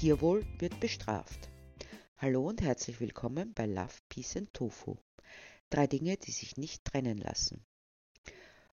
Tierwohl wird bestraft. Hallo und herzlich willkommen bei Love, Peace and Tofu. Drei Dinge, die sich nicht trennen lassen.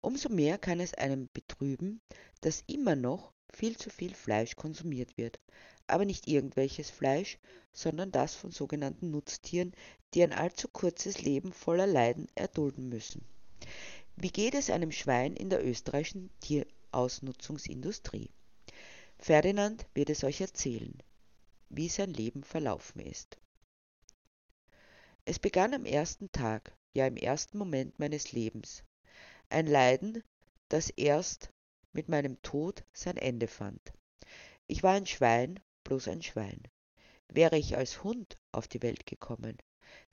Umso mehr kann es einem betrüben, dass immer noch viel zu viel Fleisch konsumiert wird. Aber nicht irgendwelches Fleisch, sondern das von sogenannten Nutztieren, die ein allzu kurzes Leben voller Leiden erdulden müssen. Wie geht es einem Schwein in der österreichischen Tierausnutzungsindustrie? Ferdinand wird es euch erzählen, wie sein Leben verlaufen ist. Es begann am ersten Tag, ja im ersten Moment meines Lebens. Ein Leiden, das erst mit meinem Tod sein Ende fand. Ich war ein Schwein, bloß ein Schwein. Wäre ich als Hund auf die Welt gekommen.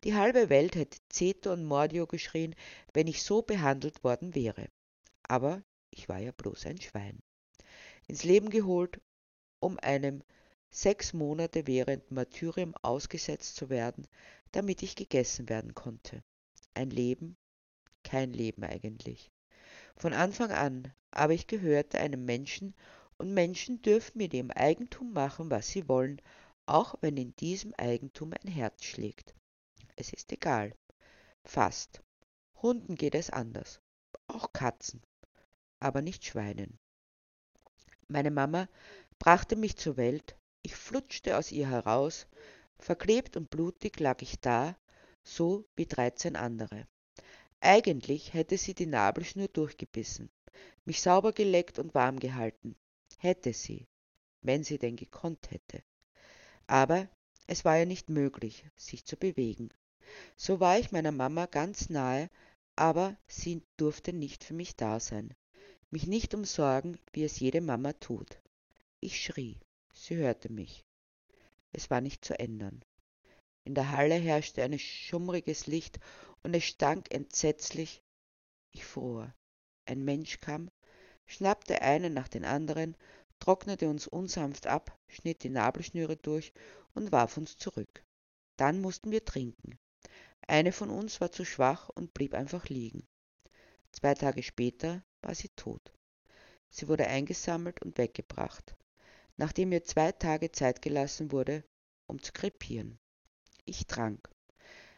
Die halbe Welt hätte Zeto und Mordio geschrien, wenn ich so behandelt worden wäre. Aber ich war ja bloß ein Schwein ins Leben geholt, um einem sechs Monate während Martyrium ausgesetzt zu werden, damit ich gegessen werden konnte. Ein Leben, kein Leben eigentlich. Von Anfang an, aber ich gehörte einem Menschen, und Menschen dürfen mit ihrem Eigentum machen, was sie wollen, auch wenn in diesem Eigentum ein Herz schlägt. Es ist egal. Fast. Hunden geht es anders. Auch Katzen. Aber nicht Schweinen. Meine Mama brachte mich zur Welt, ich flutschte aus ihr heraus, verklebt und blutig lag ich da, so wie dreizehn andere. Eigentlich hätte sie die Nabelschnur durchgebissen, mich sauber geleckt und warm gehalten. Hätte sie, wenn sie denn gekonnt hätte. Aber es war ja nicht möglich, sich zu bewegen. So war ich meiner Mama ganz nahe, aber sie durfte nicht für mich da sein mich nicht umsorgen, wie es jede Mama tut. Ich schrie, sie hörte mich. Es war nicht zu ändern. In der Halle herrschte ein schummriges Licht und es stank entsetzlich. Ich fror. Ein Mensch kam, schnappte einen nach den anderen, trocknete uns unsanft ab, schnitt die Nabelschnüre durch und warf uns zurück. Dann mussten wir trinken. Eine von uns war zu schwach und blieb einfach liegen. Zwei Tage später war sie tot. Sie wurde eingesammelt und weggebracht, nachdem ihr zwei Tage Zeit gelassen wurde, um zu krepieren. Ich trank.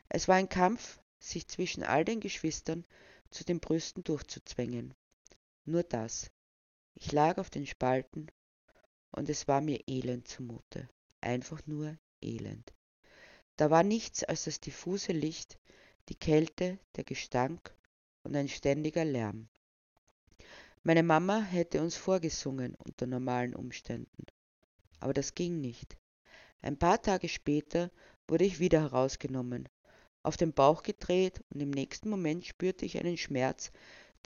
Es war ein Kampf, sich zwischen all den Geschwistern zu den Brüsten durchzuzwängen. Nur das. Ich lag auf den Spalten und es war mir elend zumute. Einfach nur elend. Da war nichts als das diffuse Licht, die Kälte, der Gestank und ein ständiger Lärm. Meine Mama hätte uns vorgesungen unter normalen Umständen. Aber das ging nicht. Ein paar Tage später wurde ich wieder herausgenommen, auf den Bauch gedreht und im nächsten Moment spürte ich einen Schmerz,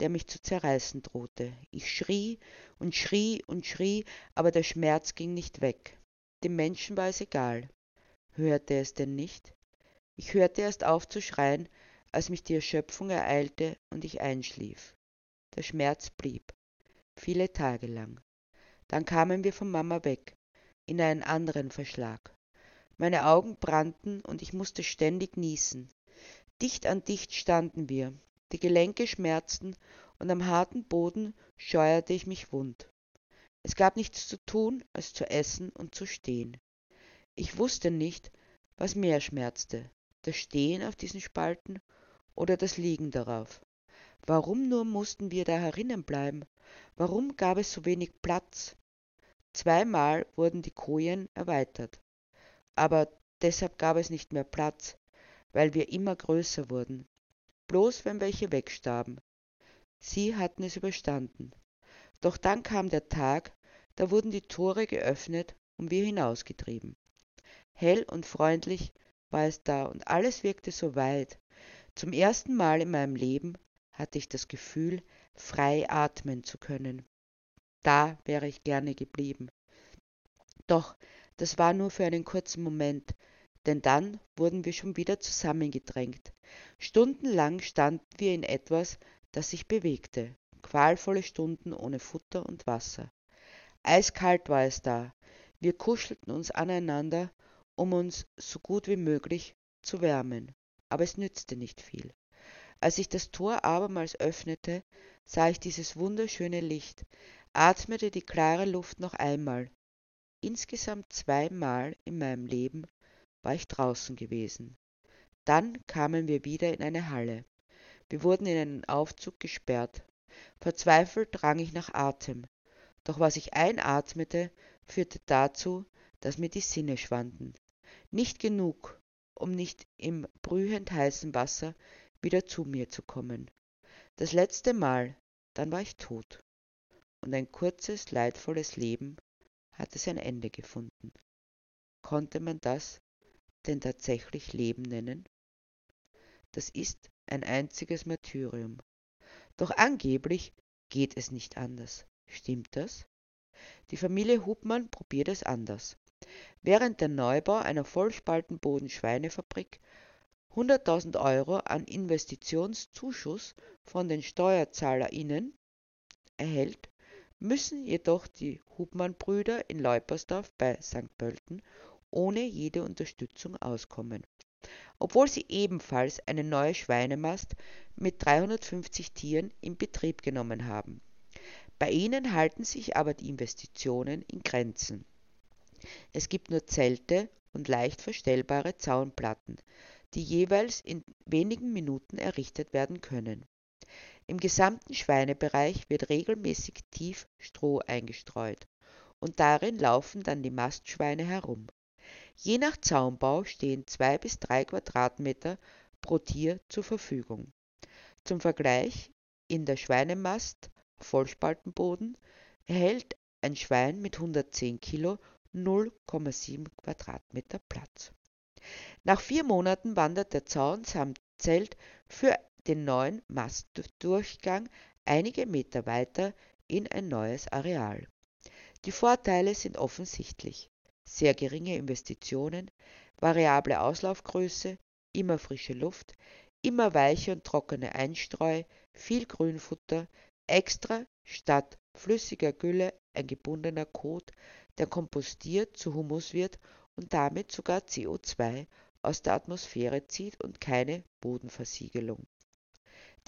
der mich zu zerreißen drohte. Ich schrie und schrie und schrie, aber der Schmerz ging nicht weg. Dem Menschen war es egal. Hörte es denn nicht? Ich hörte erst auf zu schreien, als mich die Erschöpfung ereilte und ich einschlief. Der Schmerz blieb, viele Tage lang. Dann kamen wir von Mama weg, in einen anderen Verschlag. Meine Augen brannten und ich musste ständig niesen. Dicht an dicht standen wir, die Gelenke schmerzten und am harten Boden scheuerte ich mich wund. Es gab nichts zu tun, als zu essen und zu stehen. Ich wusste nicht, was mehr schmerzte, das Stehen auf diesen Spalten oder das Liegen darauf. Warum nur mussten wir da herinnen bleiben? Warum gab es so wenig Platz? Zweimal wurden die Kojen erweitert. Aber deshalb gab es nicht mehr Platz, weil wir immer größer wurden. Bloß wenn welche wegstarben. Sie hatten es überstanden. Doch dann kam der Tag, da wurden die Tore geöffnet und wir hinausgetrieben. Hell und freundlich war es da und alles wirkte so weit. Zum ersten Mal in meinem Leben hatte ich das Gefühl, frei atmen zu können. Da wäre ich gerne geblieben. Doch das war nur für einen kurzen Moment, denn dann wurden wir schon wieder zusammengedrängt. Stundenlang standen wir in etwas, das sich bewegte, qualvolle Stunden ohne Futter und Wasser. Eiskalt war es da. Wir kuschelten uns aneinander, um uns so gut wie möglich zu wärmen, aber es nützte nicht viel. Als ich das Tor abermals öffnete, sah ich dieses wunderschöne Licht, atmete die klare Luft noch einmal. insgesamt zweimal in meinem Leben war ich draußen gewesen. Dann kamen wir wieder in eine Halle. Wir wurden in einen Aufzug gesperrt. Verzweifelt rang ich nach Atem. Doch was ich einatmete, führte dazu, dass mir die Sinne schwanden. Nicht genug, um nicht im brühend heißen Wasser wieder zu mir zu kommen. Das letzte Mal, dann war ich tot. Und ein kurzes, leidvolles Leben hatte sein Ende gefunden. Konnte man das denn tatsächlich Leben nennen? Das ist ein einziges Martyrium. Doch angeblich geht es nicht anders. Stimmt das? Die Familie Hubmann probiert es anders. Während der Neubau einer Vollspaltenboden-Schweinefabrik 100.000 Euro an Investitionszuschuss von den SteuerzahlerInnen erhält, müssen jedoch die Hubmann-Brüder in Leupersdorf bei St. Pölten ohne jede Unterstützung auskommen. Obwohl sie ebenfalls eine neue Schweinemast mit 350 Tieren in Betrieb genommen haben. Bei ihnen halten sich aber die Investitionen in Grenzen. Es gibt nur Zelte und leicht verstellbare Zaunplatten, die jeweils in wenigen Minuten errichtet werden können. Im gesamten Schweinebereich wird regelmäßig tief Stroh eingestreut und darin laufen dann die Mastschweine herum. Je nach Zaunbau stehen zwei bis drei Quadratmeter pro Tier zur Verfügung. Zum Vergleich, in der Schweinemast Vollspaltenboden erhält ein Schwein mit 110 Kilo 0,7 Quadratmeter Platz. Nach vier Monaten wandert der Zaun samt Zelt für den neuen Mastdurchgang einige Meter weiter in ein neues Areal. Die Vorteile sind offensichtlich. Sehr geringe Investitionen, variable Auslaufgröße, immer frische Luft, immer weiche und trockene Einstreu, viel Grünfutter, extra statt flüssiger Gülle ein gebundener Kot, der kompostiert zu Humus wird und damit sogar CO2 aus der Atmosphäre zieht und keine Bodenversiegelung.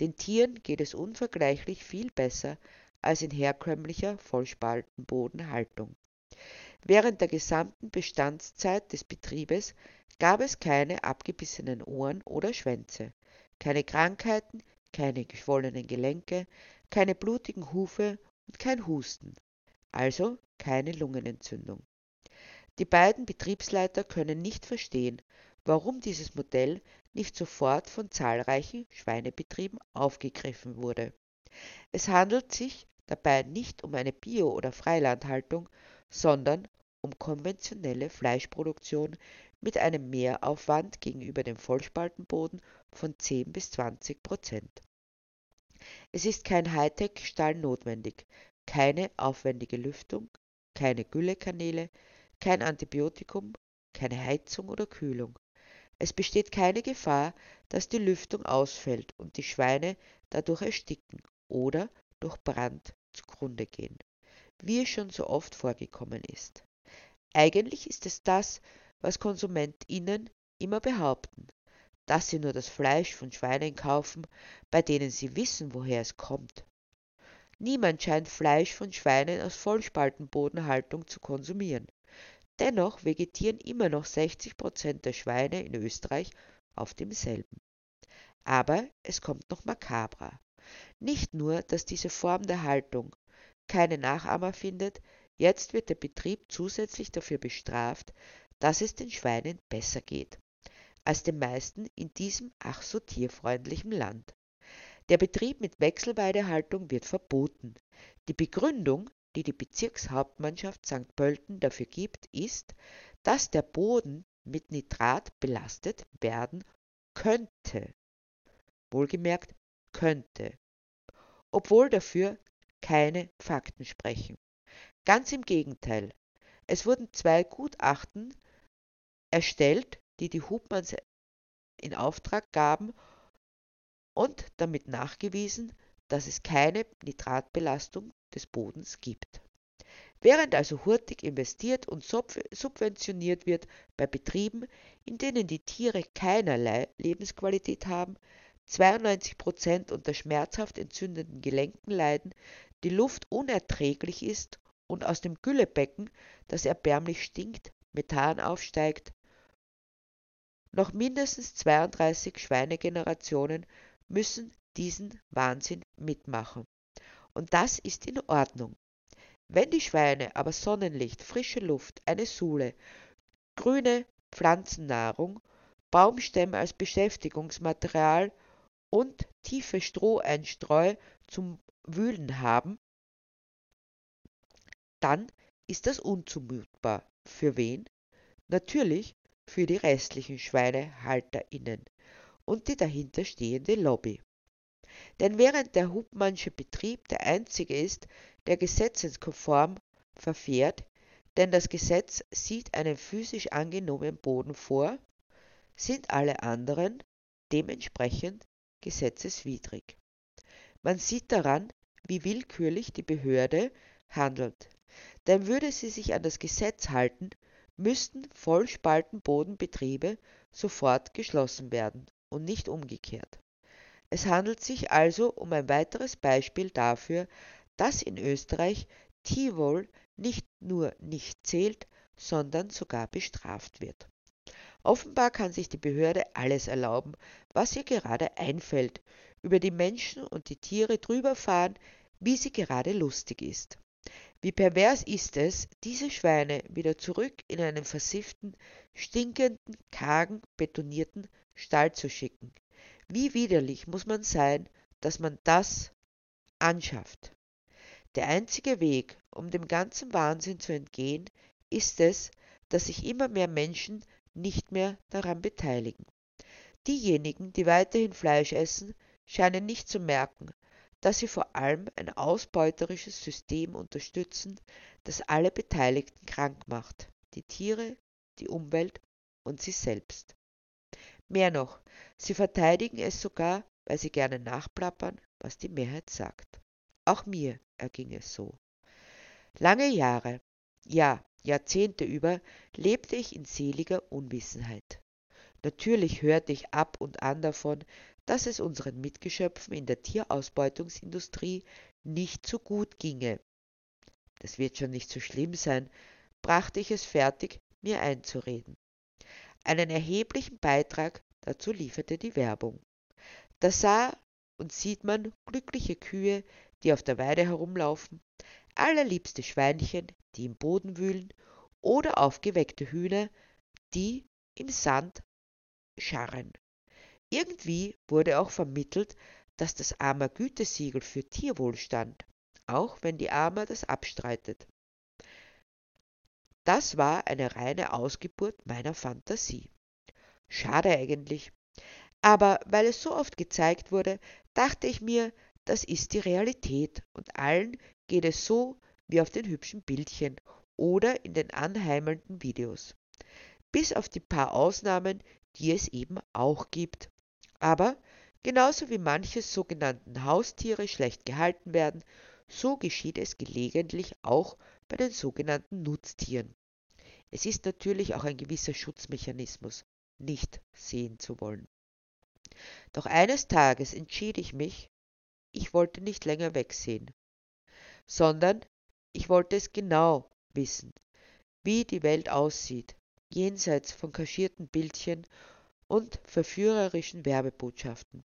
Den Tieren geht es unvergleichlich viel besser als in herkömmlicher Vollspaltenbodenhaltung. Während der gesamten Bestandszeit des Betriebes gab es keine abgebissenen Ohren oder Schwänze, keine Krankheiten, keine geschwollenen Gelenke, keine blutigen Hufe und kein Husten, also keine Lungenentzündung. Die beiden Betriebsleiter können nicht verstehen, warum dieses Modell nicht sofort von zahlreichen Schweinebetrieben aufgegriffen wurde. Es handelt sich dabei nicht um eine Bio- oder Freilandhaltung, sondern um konventionelle Fleischproduktion mit einem Mehraufwand gegenüber dem Vollspaltenboden von 10 bis 20 Prozent. Es ist kein Hightech-Stall notwendig, keine aufwendige Lüftung, keine Güllekanäle, kein Antibiotikum, keine Heizung oder Kühlung. Es besteht keine Gefahr, dass die Lüftung ausfällt und die Schweine dadurch ersticken oder durch Brand zugrunde gehen, wie es schon so oft vorgekommen ist. Eigentlich ist es das, was KonsumentInnen immer behaupten, dass sie nur das Fleisch von Schweinen kaufen, bei denen sie wissen, woher es kommt. Niemand scheint Fleisch von Schweinen aus Vollspaltenbodenhaltung zu konsumieren. Dennoch vegetieren immer noch 60 Prozent der Schweine in Österreich auf demselben. Aber es kommt noch makabrer. Nicht nur, dass diese Form der Haltung keine Nachahmer findet, jetzt wird der Betrieb zusätzlich dafür bestraft, dass es den Schweinen besser geht als den meisten in diesem ach so tierfreundlichen Land. Der Betrieb mit Wechselweidehaltung wird verboten. Die Begründung, die die Bezirkshauptmannschaft St. Pölten dafür gibt, ist, dass der Boden mit Nitrat belastet werden könnte. Wohlgemerkt könnte. Obwohl dafür keine Fakten sprechen. Ganz im Gegenteil. Es wurden zwei Gutachten erstellt, die die Hubmanns in Auftrag gaben und damit nachgewiesen, dass es keine Nitratbelastung des Bodens gibt. Während also hurtig investiert und subventioniert wird bei Betrieben, in denen die Tiere keinerlei Lebensqualität haben, 92 Prozent unter schmerzhaft entzündeten Gelenken leiden, die Luft unerträglich ist und aus dem Güllebecken, das erbärmlich stinkt, Methan aufsteigt. Noch mindestens 32 Schweinegenerationen müssen diesen Wahnsinn mitmachen. Und das ist in Ordnung. Wenn die Schweine aber Sonnenlicht, frische Luft, eine Suhle, grüne Pflanzennahrung, Baumstämme als Beschäftigungsmaterial und tiefe Stroheinstreu zum Wühlen haben, dann ist das unzumutbar. Für wen? Natürlich für die restlichen SchweinehalterInnen und die dahinter stehende Lobby. Denn während der Hubmannsche Betrieb der einzige ist, der gesetzeskonform verfährt, denn das Gesetz sieht einen physisch angenommenen Boden vor, sind alle anderen dementsprechend gesetzeswidrig. Man sieht daran, wie willkürlich die Behörde handelt. Denn würde sie sich an das Gesetz halten, müssten Vollspaltenbodenbetriebe sofort geschlossen werden und nicht umgekehrt. Es handelt sich also um ein weiteres Beispiel dafür, dass in Österreich Tierwohl nicht nur nicht zählt, sondern sogar bestraft wird. Offenbar kann sich die Behörde alles erlauben, was ihr gerade einfällt, über die Menschen und die Tiere drüberfahren, wie sie gerade lustig ist. Wie pervers ist es, diese Schweine wieder zurück in einen versifften, stinkenden, kargen, betonierten Stall zu schicken. Wie widerlich muss man sein, dass man das anschafft. Der einzige Weg, um dem ganzen Wahnsinn zu entgehen, ist es, dass sich immer mehr Menschen nicht mehr daran beteiligen. Diejenigen, die weiterhin Fleisch essen, scheinen nicht zu merken, dass sie vor allem ein ausbeuterisches System unterstützen, das alle Beteiligten krank macht, die Tiere, die Umwelt und sie selbst. Mehr noch, sie verteidigen es sogar, weil sie gerne nachplappern, was die Mehrheit sagt. Auch mir erging es so. Lange Jahre, ja Jahrzehnte über, lebte ich in seliger Unwissenheit. Natürlich hörte ich ab und an davon, dass es unseren Mitgeschöpfen in der Tierausbeutungsindustrie nicht so gut ginge. Das wird schon nicht so schlimm sein, brachte ich es fertig, mir einzureden. Einen erheblichen Beitrag dazu lieferte die Werbung. Da sah und sieht man glückliche Kühe, die auf der Weide herumlaufen, allerliebste Schweinchen, die im Boden wühlen, oder aufgeweckte Hühner, die im Sand scharren. Irgendwie wurde auch vermittelt, dass das AMA Gütesiegel für Tierwohl stand, auch wenn die AMA das abstreitet. Das war eine reine Ausgeburt meiner Fantasie. Schade eigentlich. Aber weil es so oft gezeigt wurde, dachte ich mir, das ist die Realität und allen geht es so wie auf den hübschen Bildchen oder in den anheimelnden Videos. Bis auf die paar Ausnahmen, die es eben auch gibt. Aber genauso wie manche sogenannten Haustiere schlecht gehalten werden, so geschieht es gelegentlich auch bei den sogenannten Nutztieren. Es ist natürlich auch ein gewisser Schutzmechanismus, nicht sehen zu wollen. Doch eines Tages entschied ich mich, ich wollte nicht länger wegsehen, sondern ich wollte es genau wissen, wie die Welt aussieht, jenseits von kaschierten Bildchen und verführerischen Werbebotschaften.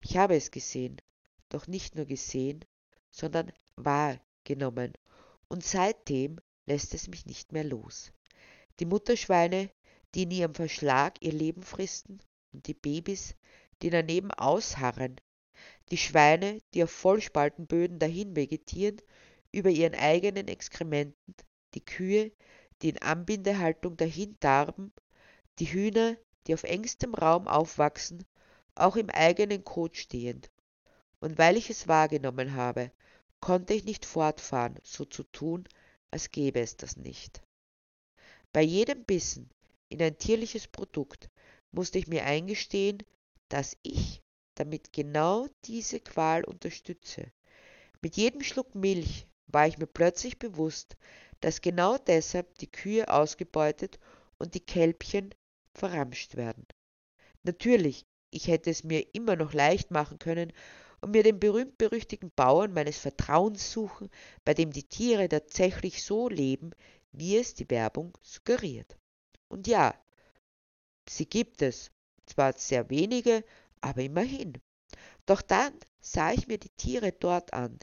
Ich habe es gesehen, doch nicht nur gesehen, sondern wahrgenommen, und seitdem lässt es mich nicht mehr los. Die Mutterschweine, die in ihrem Verschlag ihr Leben fristen, und die Babys, die daneben ausharren, die Schweine, die auf Vollspaltenböden dahin vegetieren, über ihren eigenen Exkrementen, die Kühe, die in Anbindehaltung dahin darben, die Hühner, die auf engstem Raum aufwachsen, auch im eigenen Kot stehend. Und weil ich es wahrgenommen habe, konnte ich nicht fortfahren, so zu tun, als gäbe es das nicht. Bei jedem Bissen in ein tierliches Produkt musste ich mir eingestehen, dass ich damit genau diese Qual unterstütze. Mit jedem Schluck Milch war ich mir plötzlich bewusst, dass genau deshalb die Kühe ausgebeutet und die Kälbchen verramscht werden. Natürlich, ich hätte es mir immer noch leicht machen können und mir den berühmt-berüchtigten Bauern meines Vertrauens suchen, bei dem die Tiere tatsächlich so leben, wie es die Werbung suggeriert. Und ja, sie gibt es, zwar sehr wenige, aber immerhin. Doch dann sah ich mir die Tiere dort an.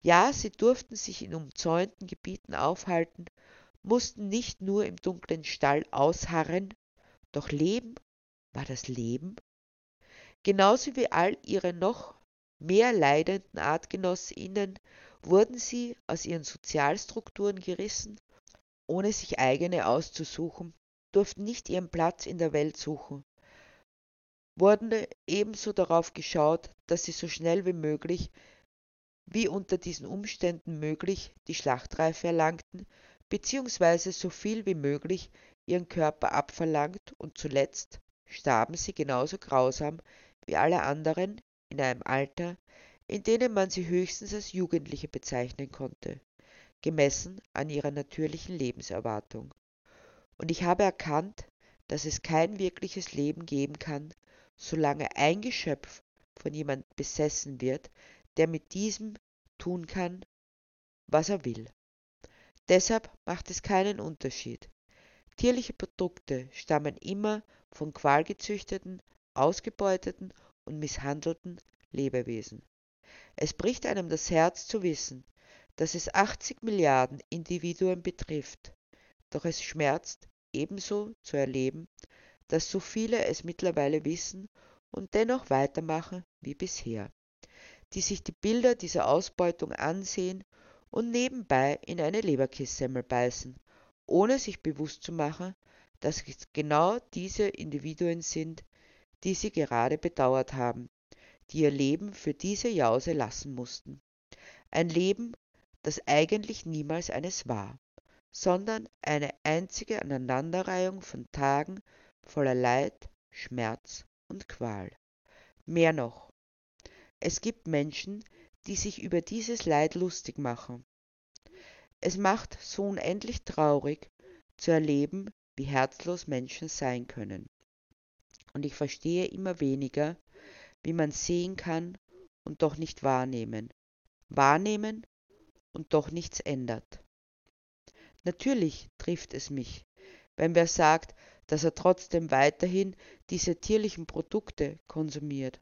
Ja, sie durften sich in umzäunten Gebieten aufhalten, mussten nicht nur im dunklen Stall ausharren, doch Leben war das Leben? Genauso wie all ihre noch mehr leidenden Artgenossinnen wurden sie aus ihren Sozialstrukturen gerissen, ohne sich eigene auszusuchen, durften nicht ihren Platz in der Welt suchen, wurden ebenso darauf geschaut, dass sie so schnell wie möglich, wie unter diesen Umständen möglich, die Schlachtreife erlangten, beziehungsweise so viel wie möglich ihren Körper abverlangt und zuletzt starben sie genauso grausam wie alle anderen in einem Alter, in dem man sie höchstens als Jugendliche bezeichnen konnte, gemessen an ihrer natürlichen Lebenserwartung. Und ich habe erkannt, dass es kein wirkliches Leben geben kann, solange ein Geschöpf von jemand besessen wird, der mit diesem tun kann, was er will. Deshalb macht es keinen Unterschied. Tierliche Produkte stammen immer von qualgezüchteten, ausgebeuteten und misshandelten Lebewesen. Es bricht einem das Herz zu wissen, dass es 80 Milliarden Individuen betrifft, doch es schmerzt ebenso zu erleben, dass so viele es mittlerweile wissen und dennoch weitermachen wie bisher, die sich die Bilder dieser Ausbeutung ansehen und nebenbei in eine Leberkissemmel beißen, ohne sich bewusst zu machen, dass es genau diese Individuen sind, die sie gerade bedauert haben, die ihr Leben für diese Jause lassen mussten. Ein Leben, das eigentlich niemals eines war, sondern eine einzige Aneinanderreihung von Tagen voller Leid, Schmerz und Qual. Mehr noch, es gibt Menschen, die sich über dieses Leid lustig machen. Es macht so unendlich traurig zu erleben, wie herzlos Menschen sein können. Und ich verstehe immer weniger, wie man sehen kann und doch nicht wahrnehmen, wahrnehmen und doch nichts ändert. Natürlich trifft es mich, wenn wer sagt, dass er trotzdem weiterhin diese tierlichen Produkte konsumiert.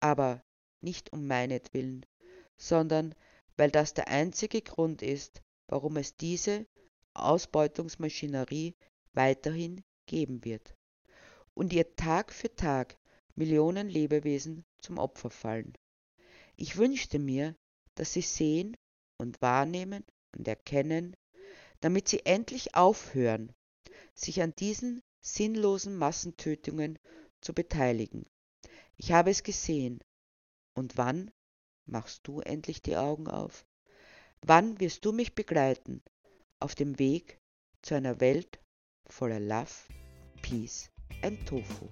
Aber nicht um meinetwillen, sondern weil das der einzige Grund ist, warum es diese Ausbeutungsmaschinerie weiterhin geben wird und ihr Tag für Tag Millionen Lebewesen zum Opfer fallen. Ich wünschte mir, dass sie sehen und wahrnehmen und erkennen, damit sie endlich aufhören, sich an diesen sinnlosen Massentötungen zu beteiligen. Ich habe es gesehen. Und wann machst du endlich die Augen auf? Wann wirst du mich begleiten auf dem Weg zu einer Welt voller Love, Peace and Tofu?